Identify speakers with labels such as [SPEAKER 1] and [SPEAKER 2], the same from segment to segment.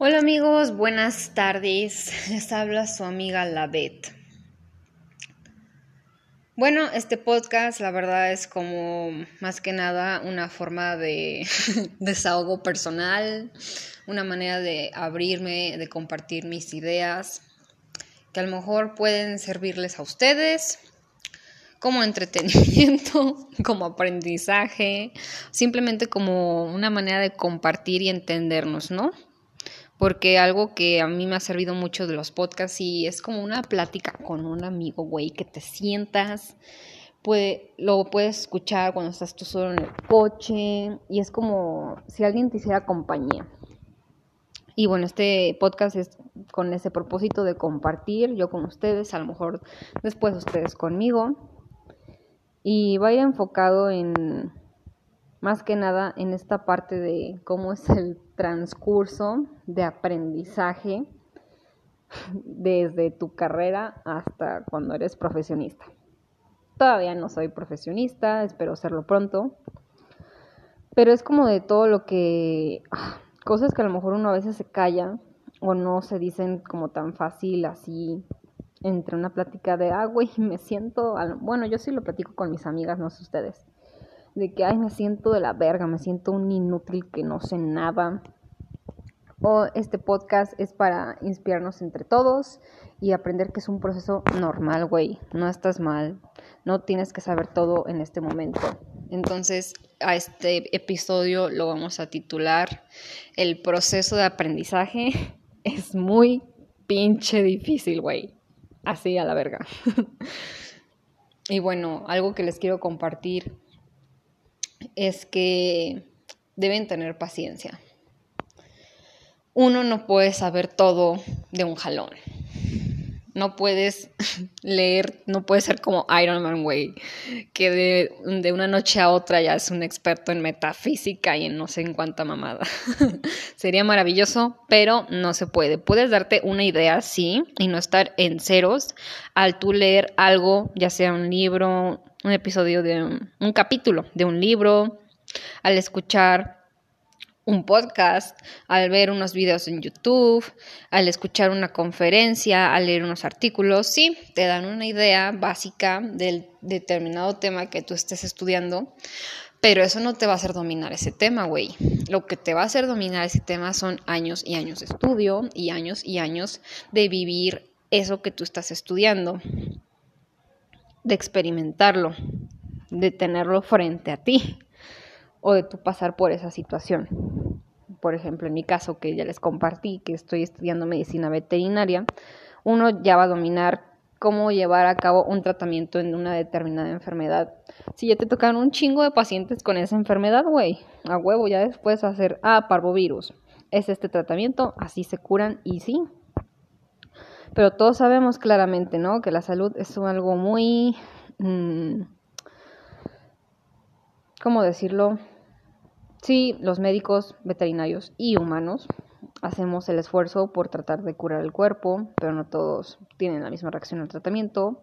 [SPEAKER 1] Hola amigos, buenas tardes. Les habla su amiga Lavet. Bueno, este podcast la verdad es como más que nada una forma de desahogo personal, una manera de abrirme, de compartir mis ideas, que a lo mejor pueden servirles a ustedes como entretenimiento, como aprendizaje, simplemente como una manera de compartir y entendernos, ¿no? Porque algo que a mí me ha servido mucho de los podcasts y es como una plática con un amigo, güey, que te sientas, puede, lo puedes escuchar cuando estás tú solo en el coche y es como si alguien te hiciera compañía. Y bueno, este podcast es con ese propósito de compartir, yo con ustedes, a lo mejor después ustedes conmigo. Y vaya enfocado en, más que nada, en esta parte de cómo es el transcurso de aprendizaje desde tu carrera hasta cuando eres profesionista. Todavía no soy profesionista, espero serlo pronto, pero es como de todo lo que, ah, cosas que a lo mejor uno a veces se calla o no se dicen como tan fácil así entre una plática de, ah, güey, me siento, bueno, yo sí lo platico con mis amigas, no sé ustedes de que, ay, me siento de la verga, me siento un inútil que no sé nada. O este podcast es para inspirarnos entre todos y aprender que es un proceso normal, güey. No estás mal, no tienes que saber todo en este momento. Entonces, a este episodio lo vamos a titular El proceso de aprendizaje es muy pinche difícil, güey. Así a la verga. y bueno, algo que les quiero compartir es que deben tener paciencia. Uno no puede saber todo de un jalón. No puedes leer, no puedes ser como Iron Man, güey, que de, de, una noche a otra ya es un experto en metafísica y en no sé en cuánta mamada. Sería maravilloso, pero no se puede. Puedes darte una idea, sí, y no estar en ceros al tú leer algo, ya sea un libro, un episodio de un, capítulo de un libro, al escuchar un podcast, al ver unos videos en YouTube, al escuchar una conferencia, al leer unos artículos, sí, te dan una idea básica del determinado tema que tú estés estudiando, pero eso no te va a hacer dominar ese tema, güey. Lo que te va a hacer dominar ese tema son años y años de estudio y años y años de vivir eso que tú estás estudiando de experimentarlo, de tenerlo frente a ti o de tú pasar por esa situación. Por ejemplo, en mi caso, que ya les compartí, que estoy estudiando medicina veterinaria, uno ya va a dominar cómo llevar a cabo un tratamiento en una determinada enfermedad. Si ya te tocan un chingo de pacientes con esa enfermedad, güey, a huevo, ya después hacer, ah, parvovirus, es este tratamiento, así se curan y sí, pero todos sabemos claramente, ¿no? Que la salud es algo muy... Mm, ¿Cómo decirlo? Sí, los médicos, veterinarios y humanos hacemos el esfuerzo por tratar de curar el cuerpo, pero no todos tienen la misma reacción al tratamiento.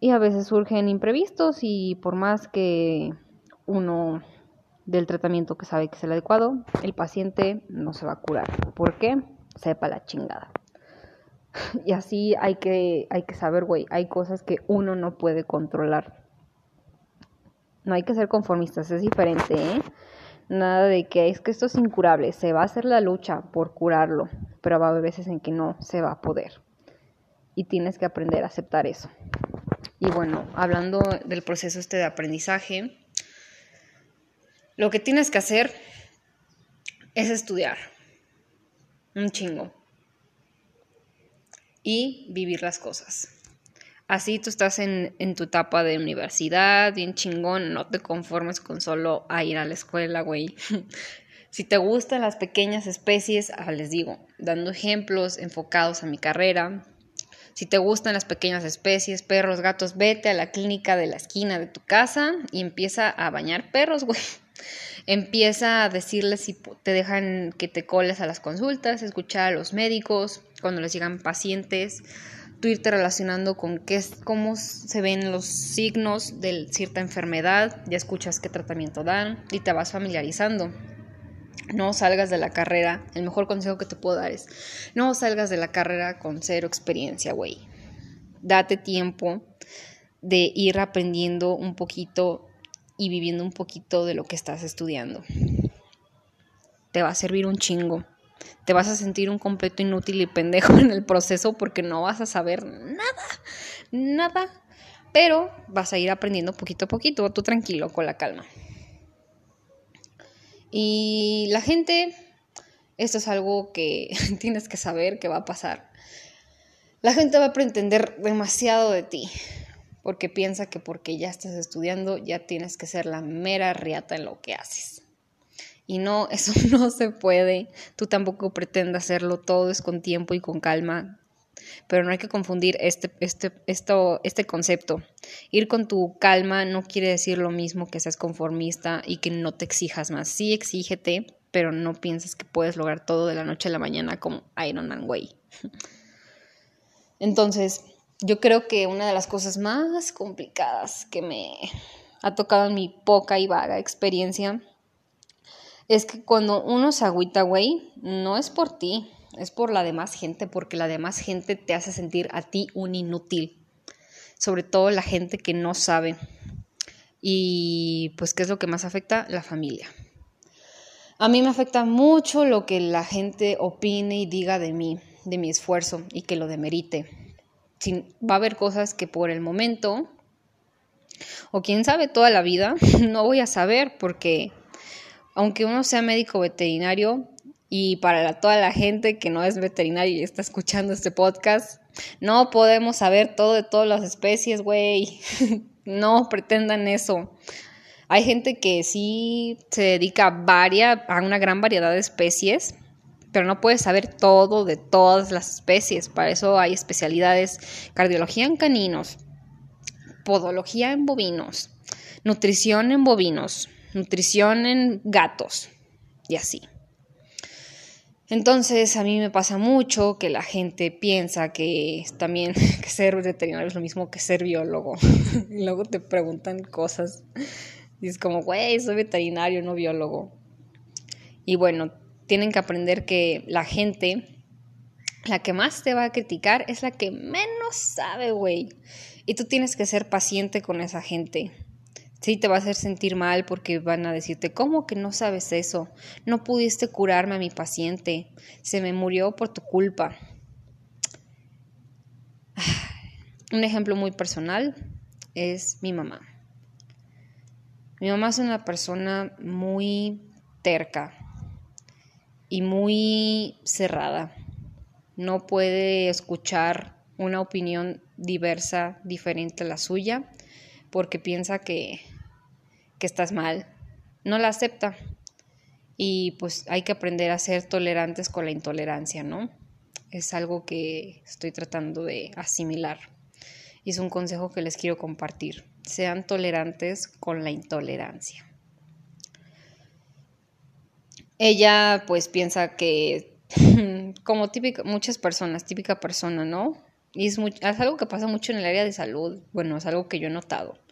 [SPEAKER 1] Y a veces surgen imprevistos y por más que uno del tratamiento que sabe que es el adecuado, el paciente no se va a curar. ¿Por qué? Sepa la chingada. Y así hay que, hay que saber, güey, hay cosas que uno no puede controlar. No hay que ser conformistas, es diferente, ¿eh? Nada de que es que esto es incurable, se va a hacer la lucha por curarlo, pero va a haber veces en que no se va a poder. Y tienes que aprender a aceptar eso. Y bueno, hablando del proceso este de aprendizaje, lo que tienes que hacer es estudiar. Un chingo y vivir las cosas. Así tú estás en, tu etapa de universidad, bien chingón, no te conformes con solo ir a la escuela, güey. si te gustan las pequeñas especies, ah, les digo, dando ejemplos enfocados a mi carrera. Si te gustan las pequeñas especies, perros, gatos, vete a la clínica de la esquina de tu casa y empieza a bañar perros, güey. Empieza a decirles si te dejan que te coles a las consultas, escuchar a los médicos, cuando les llegan pacientes, tú irte relacionando con qué cómo se ven los signos de cierta enfermedad, ya escuchas qué tratamiento dan y te vas familiarizando. No salgas de la carrera. El mejor consejo que te puedo dar es, no salgas de la carrera con cero experiencia, güey. Date tiempo de ir aprendiendo un poquito y viviendo un poquito de lo que estás estudiando. Te va a servir un chingo. Te vas a sentir un completo inútil y pendejo en el proceso porque no vas a saber nada, nada. Pero vas a ir aprendiendo poquito a poquito, tú tranquilo, con la calma. Y la gente, esto es algo que tienes que saber que va a pasar. La gente va a pretender demasiado de ti, porque piensa que porque ya estás estudiando ya tienes que ser la mera riata en lo que haces. Y no, eso no se puede. Tú tampoco pretendas hacerlo, todo es con tiempo y con calma. Pero no hay que confundir este, este, esto, este concepto. Ir con tu calma no quiere decir lo mismo que seas conformista y que no te exijas más. Sí, exígete, pero no pienses que puedes lograr todo de la noche a la mañana como Iron Man Way. Entonces, yo creo que una de las cosas más complicadas que me ha tocado en mi poca y vaga experiencia es que cuando uno se agüita, güey, no es por ti, es por la demás gente, porque la demás gente te hace sentir a ti un inútil, sobre todo la gente que no sabe. Y pues, ¿qué es lo que más afecta? La familia. A mí me afecta mucho lo que la gente opine y diga de mí, de mi esfuerzo y que lo demerite. va a haber cosas que por el momento, o quién sabe toda la vida, no voy a saber porque aunque uno sea médico veterinario, y para toda la gente que no es veterinaria y está escuchando este podcast, no podemos saber todo de todas las especies, güey. no pretendan eso. Hay gente que sí se dedica a, a una gran variedad de especies, pero no puede saber todo de todas las especies. Para eso hay especialidades, cardiología en caninos, podología en bovinos, nutrición en bovinos, nutrición en gatos y así. Entonces a mí me pasa mucho que la gente piensa que también que ser veterinario es lo mismo que ser biólogo. y luego te preguntan cosas y es como, güey, soy veterinario, no biólogo. Y bueno, tienen que aprender que la gente, la que más te va a criticar es la que menos sabe, güey. Y tú tienes que ser paciente con esa gente. Sí, te va a hacer sentir mal porque van a decirte, ¿cómo que no sabes eso? No pudiste curarme a mi paciente. Se me murió por tu culpa. Un ejemplo muy personal es mi mamá. Mi mamá es una persona muy terca y muy cerrada. No puede escuchar una opinión diversa, diferente a la suya, porque piensa que que estás mal, no la acepta. Y pues hay que aprender a ser tolerantes con la intolerancia, ¿no? Es algo que estoy tratando de asimilar. Y es un consejo que les quiero compartir. Sean tolerantes con la intolerancia. Ella pues piensa que, como típica, muchas personas, típica persona, ¿no? Y es, es algo que pasa mucho en el área de salud. Bueno, es algo que yo he notado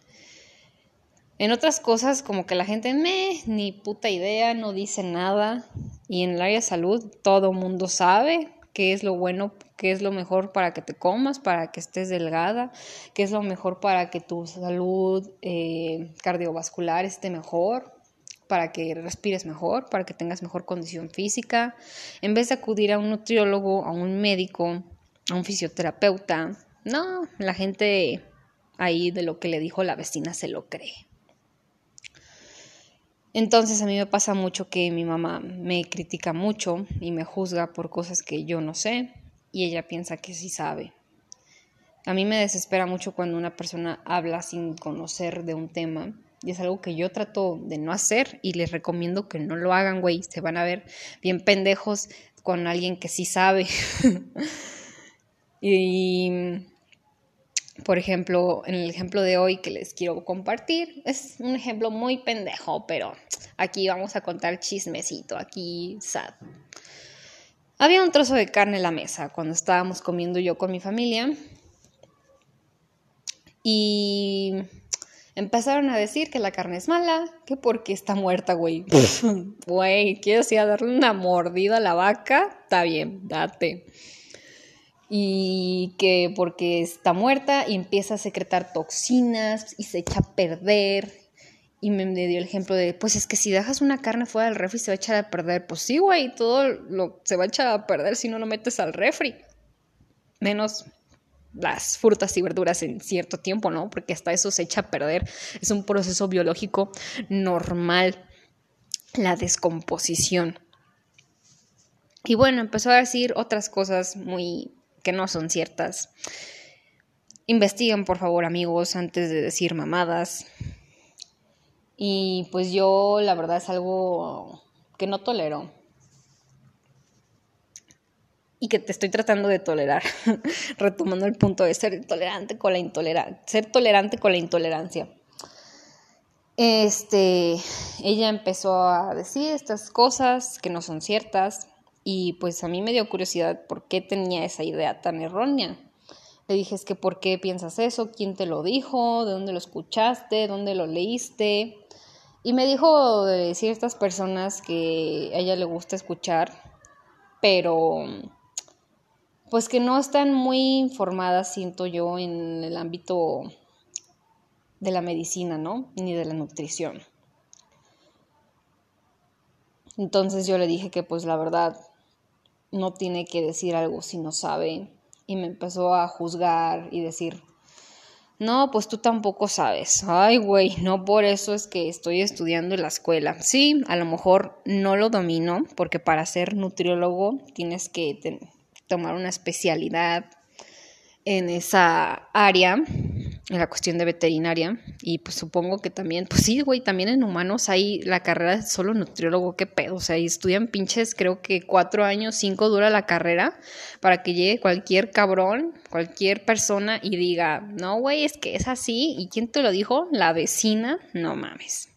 [SPEAKER 1] en otras cosas, como que la gente, me, ni puta idea, no dice nada. Y en el área de salud, todo mundo sabe qué es lo bueno, qué es lo mejor para que te comas, para que estés delgada, qué es lo mejor para que tu salud eh, cardiovascular esté mejor, para que respires mejor, para que tengas mejor condición física. En vez de acudir a un nutriólogo, a un médico, a un fisioterapeuta, no, la gente ahí de lo que le dijo la vecina se lo cree. Entonces a mí me pasa mucho que mi mamá me critica mucho y me juzga por cosas que yo no sé y ella piensa que sí sabe. A mí me desespera mucho cuando una persona habla sin conocer de un tema y es algo que yo trato de no hacer y les recomiendo que no lo hagan, güey. Se van a ver bien pendejos con alguien que sí sabe. y por ejemplo, en el ejemplo de hoy que les quiero compartir, es un ejemplo muy pendejo, pero aquí vamos a contar chismecito, aquí sad. Había un trozo de carne en la mesa cuando estábamos comiendo yo con mi familia y Empezaron a decir que la carne es mala, que porque está muerta, güey. Güey, ¿quieres ir a darle una mordida a la vaca? Está bien, date. Y que porque está muerta y empieza a secretar toxinas y se echa a perder. Y me dio el ejemplo de, pues es que si dejas una carne fuera del refri se va a echar a perder. Pues sí, güey, todo lo, se va a echar a perder si no lo metes al refri. Menos las frutas y verduras en cierto tiempo, ¿no? Porque hasta eso se echa a perder. Es un proceso biológico normal, la descomposición. Y bueno, empezó a decir otras cosas muy que no son ciertas. Investiguen, por favor, amigos, antes de decir mamadas. Y pues yo, la verdad, es algo que no tolero y que te estoy tratando de tolerar, retomando el punto de ser tolerante con la intolerancia, ser tolerante con la intolerancia. Este, ella empezó a decir estas cosas que no son ciertas y pues a mí me dio curiosidad por qué tenía esa idea tan errónea. Le dije, es que ¿por qué piensas eso? ¿Quién te lo dijo? ¿De dónde lo escuchaste? ¿Dónde lo leíste? Y me dijo de ciertas personas que a ella le gusta escuchar, pero pues que no están muy informadas, siento yo, en el ámbito de la medicina, ¿no? Ni de la nutrición. Entonces yo le dije que pues la verdad no tiene que decir algo si no sabe y me empezó a juzgar y decir, no, pues tú tampoco sabes. Ay, güey, no por eso es que estoy estudiando en la escuela. Sí, a lo mejor no lo domino porque para ser nutriólogo tienes que tomar una especialidad en esa área, en la cuestión de veterinaria. Y pues supongo que también, pues sí, güey, también en humanos hay la carrera de solo nutriólogo, qué pedo. O sea, y estudian pinches, creo que cuatro años, cinco dura la carrera para que llegue cualquier cabrón, cualquier persona y diga, no, güey, es que es así. ¿Y quién te lo dijo? La vecina, no mames.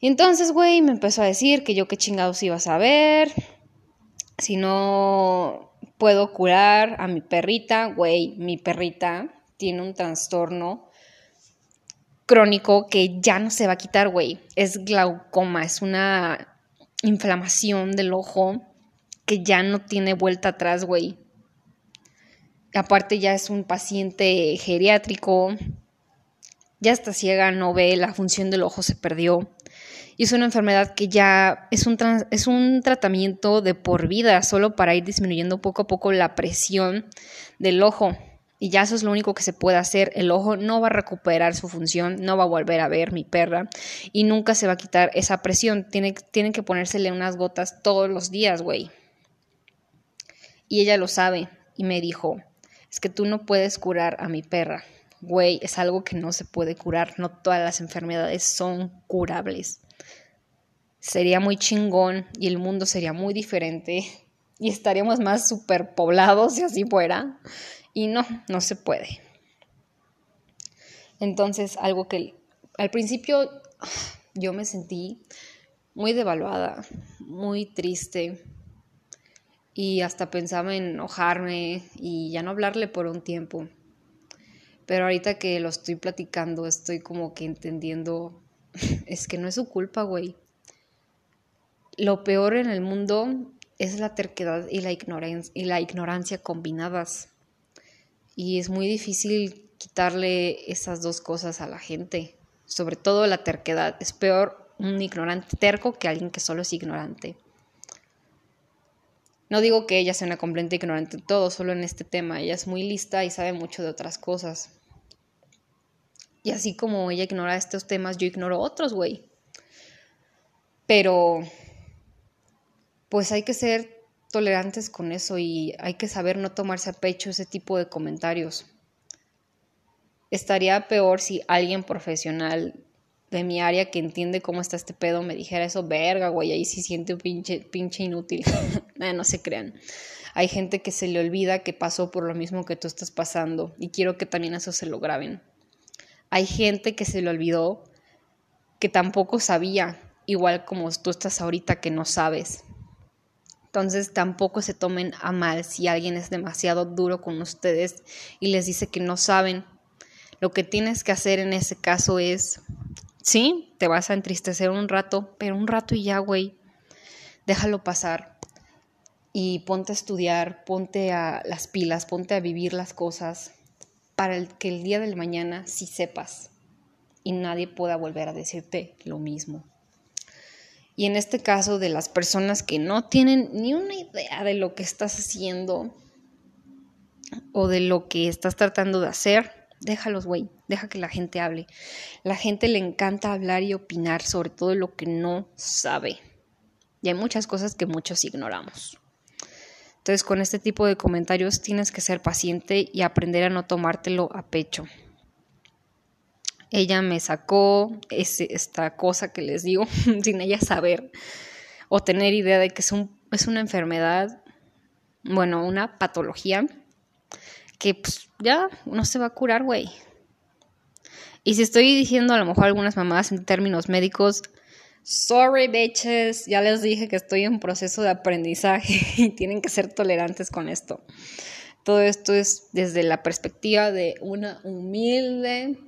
[SPEAKER 1] Entonces, güey, me empezó a decir que yo qué chingados iba a saber, si no puedo curar a mi perrita, güey, mi perrita tiene un trastorno crónico que ya no se va a quitar, güey. Es glaucoma, es una inflamación del ojo que ya no tiene vuelta atrás, güey. Aparte ya es un paciente geriátrico, ya está ciega, no ve, la función del ojo se perdió y es una enfermedad que ya es un, es un tratamiento de por vida, solo para ir disminuyendo poco a poco la presión del ojo. Y ya eso es lo único que se puede hacer. El ojo no va a recuperar su función, no va a volver a ver mi perra y nunca se va a quitar esa presión. Tiene, tienen que ponérsele unas gotas todos los días, güey. Y ella lo sabe y me dijo, es que tú no puedes curar a mi perra. Güey, es algo que no se puede curar. No todas las enfermedades son curables sería muy chingón y el mundo sería muy diferente y estaríamos más superpoblados si así fuera. Y no, no se puede. Entonces, algo que al principio yo me sentí muy devaluada, muy triste y hasta pensaba en enojarme y ya no hablarle por un tiempo. Pero ahorita que lo estoy platicando, estoy como que entendiendo, es que no es su culpa, güey lo peor en el mundo es la terquedad y la, ignorancia, y la ignorancia combinadas. Y es muy difícil quitarle esas dos cosas a la gente, sobre todo la terquedad. Es peor un ignorante terco que alguien que solo es ignorante. No digo que ella sea una completa ignorante en todo, solo en este tema. Ella es muy lista y sabe mucho de otras cosas. Y así como ella ignora estos temas, yo ignoro otros, güey. Pero pues hay que ser tolerantes con eso y hay que saber no tomarse a pecho ese tipo de comentarios. Estaría peor si alguien profesional de mi área que entiende cómo está este pedo me dijera eso, verga, güey, ahí sí siente un pinche, inútil. no se crean. Hay gente que se le olvida que pasó por lo mismo que tú estás pasando y quiero que también eso se lo graben. Hay gente que se le olvidó que tampoco sabía, igual como tú estás ahorita que no sabes. Entonces tampoco se tomen a mal si alguien es demasiado duro con ustedes y les dice que no saben. Lo que tienes que hacer en ese caso es, sí, te vas a entristecer un rato, pero un rato y ya, güey, déjalo pasar y ponte a estudiar, ponte a las pilas, ponte a vivir las cosas para que el día del mañana sí sepas y nadie pueda volver a decirte lo mismo. Y en este caso de las personas que no tienen ni una idea de lo que estás haciendo o de lo que estás tratando de hacer, déjalos, güey, deja que la gente hable. La gente le encanta hablar y opinar sobre todo lo que no sabe. Y hay muchas cosas que muchos ignoramos. Entonces, con este tipo de comentarios tienes que ser paciente y aprender a no tomártelo a pecho. Ella me sacó esta cosa que les digo sin ella saber o tener idea de que es, es una enfermedad, bueno, una patología que pues, ya no se va a curar, güey. Y si estoy diciendo a lo mejor algunas mamás en términos médicos, Sorry, bitches. Ya les dije que estoy en proceso de aprendizaje y tienen que ser tolerantes con esto. Todo esto es desde la perspectiva de una humilde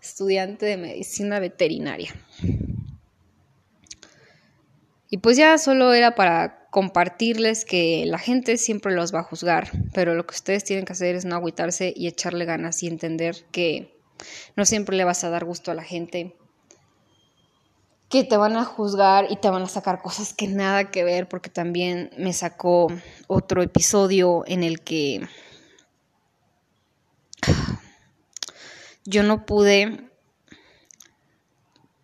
[SPEAKER 1] estudiante de medicina veterinaria. Y pues ya solo era para compartirles que la gente siempre los va a juzgar, pero lo que ustedes tienen que hacer es no agüitarse y echarle ganas y entender que no siempre le vas a dar gusto a la gente que te van a juzgar y te van a sacar cosas que nada que ver, porque también me sacó otro episodio en el que yo no pude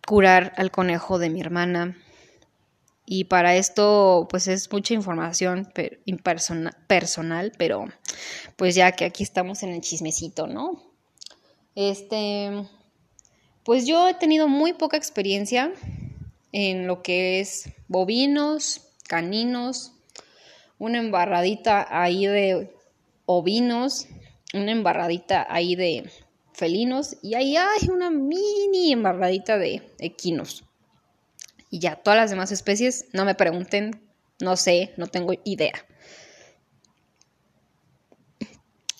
[SPEAKER 1] curar al conejo de mi hermana. Y para esto, pues es mucha información personal, pero pues ya que aquí estamos en el chismecito, ¿no? Este, pues yo he tenido muy poca experiencia en lo que es bovinos, caninos, una embarradita ahí de ovinos, una embarradita ahí de felinos y ahí hay una mini embarradita de equinos. Y ya, todas las demás especies, no me pregunten, no sé, no tengo idea.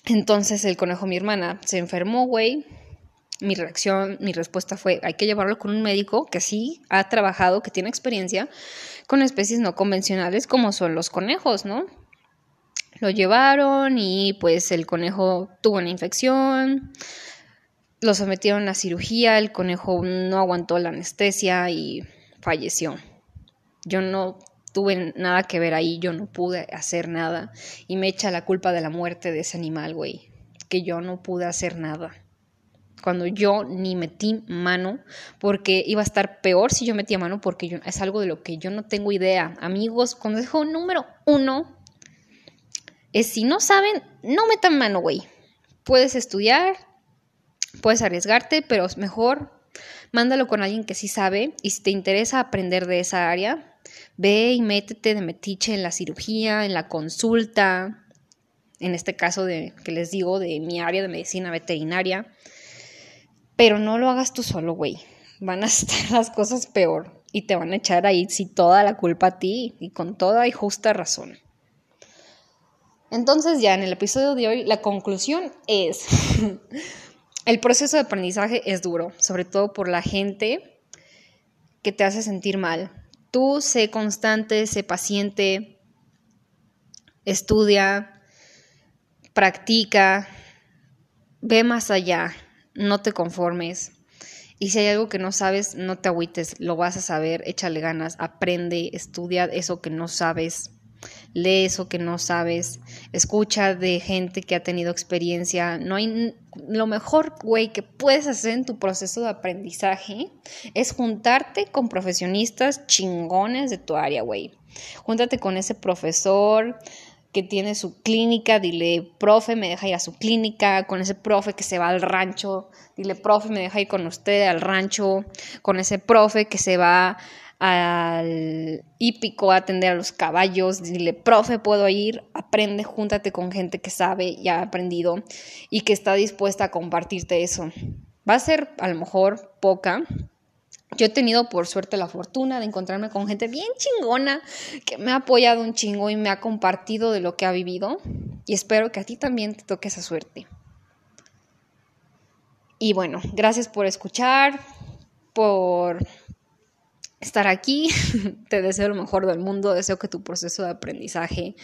[SPEAKER 1] Entonces el conejo, mi hermana, se enfermó, güey, mi reacción, mi respuesta fue, hay que llevarlo con un médico que sí ha trabajado, que tiene experiencia con especies no convencionales como son los conejos, ¿no? Lo llevaron y pues el conejo tuvo una infección, lo sometieron a cirugía, el conejo no aguantó la anestesia y falleció. Yo no tuve nada que ver ahí, yo no pude hacer nada y me echa la culpa de la muerte de ese animal, güey, que yo no pude hacer nada cuando yo ni metí mano, porque iba a estar peor si yo metía mano, porque yo, es algo de lo que yo no tengo idea. Amigos, consejo número uno es si no saben, no metan mano, güey. Puedes estudiar, puedes arriesgarte, pero mejor mándalo con alguien que sí sabe y si te interesa aprender de esa área, ve y métete de metiche en la cirugía, en la consulta, en este caso de que les digo de mi área de medicina veterinaria pero no lo hagas tú solo, güey. Van a estar las cosas peor y te van a echar ahí sí toda la culpa a ti y con toda y justa razón. Entonces ya en el episodio de hoy la conclusión es, el proceso de aprendizaje es duro, sobre todo por la gente que te hace sentir mal. Tú sé constante, sé paciente, estudia, practica, ve más allá, no te conformes. Y si hay algo que no sabes, no te agüites, lo vas a saber, échale ganas, aprende, estudia eso que no sabes, lee eso que no sabes, escucha de gente que ha tenido experiencia. No hay lo mejor, güey, que puedes hacer en tu proceso de aprendizaje es juntarte con profesionistas chingones de tu área, güey. Júntate con ese profesor, que tiene su clínica, dile, profe, me deja ir a su clínica, con ese profe que se va al rancho, dile, profe, me deja ir con usted al rancho, con ese profe que se va al hípico a atender a los caballos, dile, profe, puedo ir, aprende, júntate con gente que sabe y ha aprendido y que está dispuesta a compartirte eso. Va a ser a lo mejor poca, yo he tenido por suerte la fortuna de encontrarme con gente bien chingona que me ha apoyado un chingo y me ha compartido de lo que ha vivido y espero que a ti también te toque esa suerte. Y bueno, gracias por escuchar, por estar aquí. Te deseo lo mejor del mundo, deseo que tu proceso de aprendizaje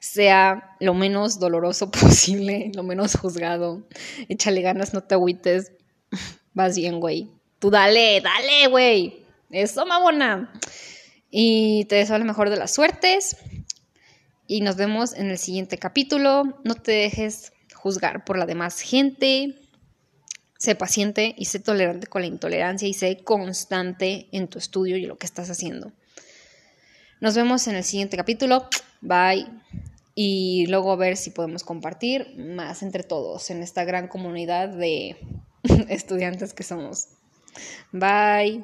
[SPEAKER 1] sea lo menos doloroso posible, lo menos juzgado. Échale ganas, no te agüites. Vas bien, güey. Tú dale, dale, güey. Eso, mamona. Y te deseo lo mejor de las suertes. Y nos vemos en el siguiente capítulo. No te dejes juzgar por la demás gente. Sé paciente y sé tolerante con la intolerancia y sé constante en tu estudio y lo que estás haciendo. Nos vemos en el siguiente capítulo. Bye. Y luego a ver si podemos compartir más entre todos en esta gran comunidad de estudiantes que somos. Bye.